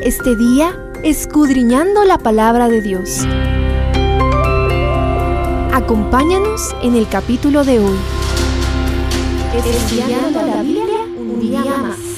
Este día escudriñando la palabra de Dios. Acompáñanos en el capítulo de hoy. Estudiando la Biblia un día más.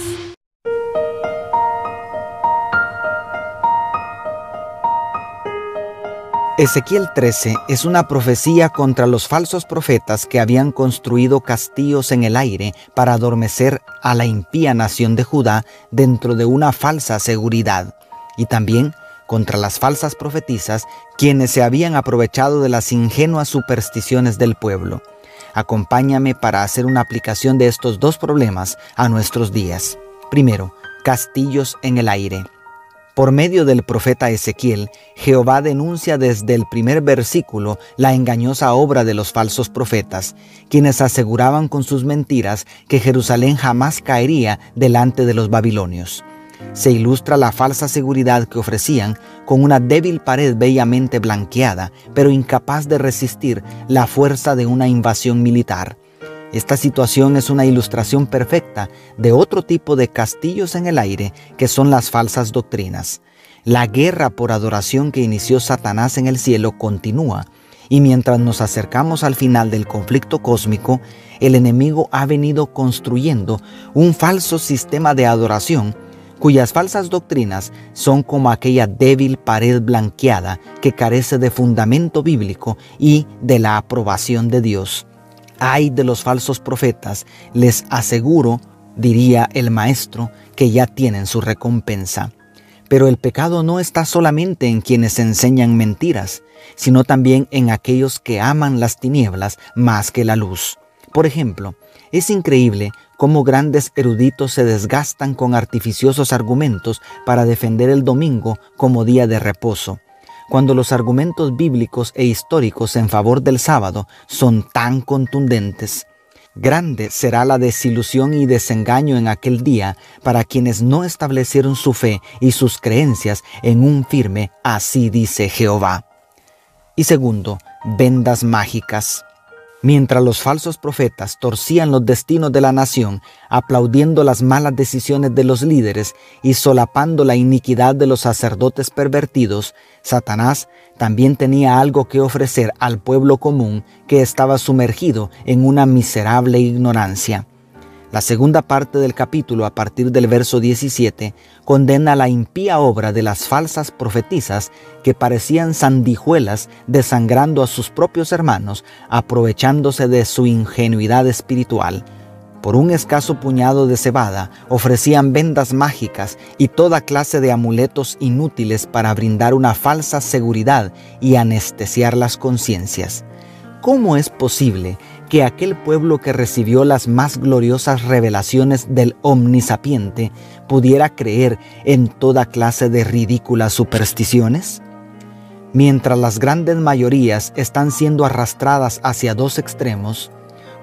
Ezequiel 13 es una profecía contra los falsos profetas que habían construido castillos en el aire para adormecer a la impía nación de Judá dentro de una falsa seguridad, y también contra las falsas profetizas quienes se habían aprovechado de las ingenuas supersticiones del pueblo. Acompáñame para hacer una aplicación de estos dos problemas a nuestros días. Primero, castillos en el aire. Por medio del profeta Ezequiel, Jehová denuncia desde el primer versículo la engañosa obra de los falsos profetas, quienes aseguraban con sus mentiras que Jerusalén jamás caería delante de los babilonios. Se ilustra la falsa seguridad que ofrecían con una débil pared bellamente blanqueada, pero incapaz de resistir la fuerza de una invasión militar. Esta situación es una ilustración perfecta de otro tipo de castillos en el aire que son las falsas doctrinas. La guerra por adoración que inició Satanás en el cielo continúa y mientras nos acercamos al final del conflicto cósmico, el enemigo ha venido construyendo un falso sistema de adoración cuyas falsas doctrinas son como aquella débil pared blanqueada que carece de fundamento bíblico y de la aprobación de Dios. Ay de los falsos profetas, les aseguro, diría el maestro, que ya tienen su recompensa. Pero el pecado no está solamente en quienes enseñan mentiras, sino también en aquellos que aman las tinieblas más que la luz. Por ejemplo, es increíble cómo grandes eruditos se desgastan con artificiosos argumentos para defender el domingo como día de reposo cuando los argumentos bíblicos e históricos en favor del sábado son tan contundentes. Grande será la desilusión y desengaño en aquel día para quienes no establecieron su fe y sus creencias en un firme así dice Jehová. Y segundo, vendas mágicas. Mientras los falsos profetas torcían los destinos de la nación, aplaudiendo las malas decisiones de los líderes y solapando la iniquidad de los sacerdotes pervertidos, Satanás también tenía algo que ofrecer al pueblo común que estaba sumergido en una miserable ignorancia. La segunda parte del capítulo, a partir del verso 17, condena la impía obra de las falsas profetizas que parecían sandijuelas desangrando a sus propios hermanos, aprovechándose de su ingenuidad espiritual. Por un escaso puñado de cebada ofrecían vendas mágicas y toda clase de amuletos inútiles para brindar una falsa seguridad y anestesiar las conciencias. ¿Cómo es posible que aquel pueblo que recibió las más gloriosas revelaciones del omnisapiente pudiera creer en toda clase de ridículas supersticiones? Mientras las grandes mayorías están siendo arrastradas hacia dos extremos,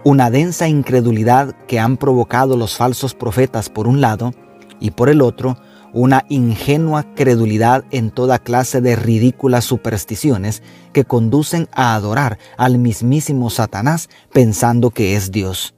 una densa incredulidad que han provocado los falsos profetas por un lado y por el otro, una ingenua credulidad en toda clase de ridículas supersticiones que conducen a adorar al mismísimo Satanás pensando que es Dios.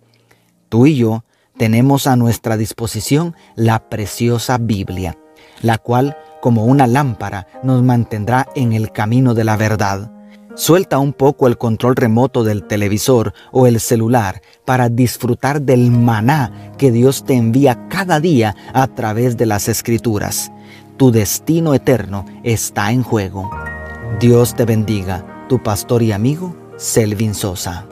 Tú y yo tenemos a nuestra disposición la preciosa Biblia, la cual como una lámpara nos mantendrá en el camino de la verdad. Suelta un poco el control remoto del televisor o el celular para disfrutar del maná que Dios te envía cada día a través de las escrituras. Tu destino eterno está en juego. Dios te bendiga, tu pastor y amigo, Selvin Sosa.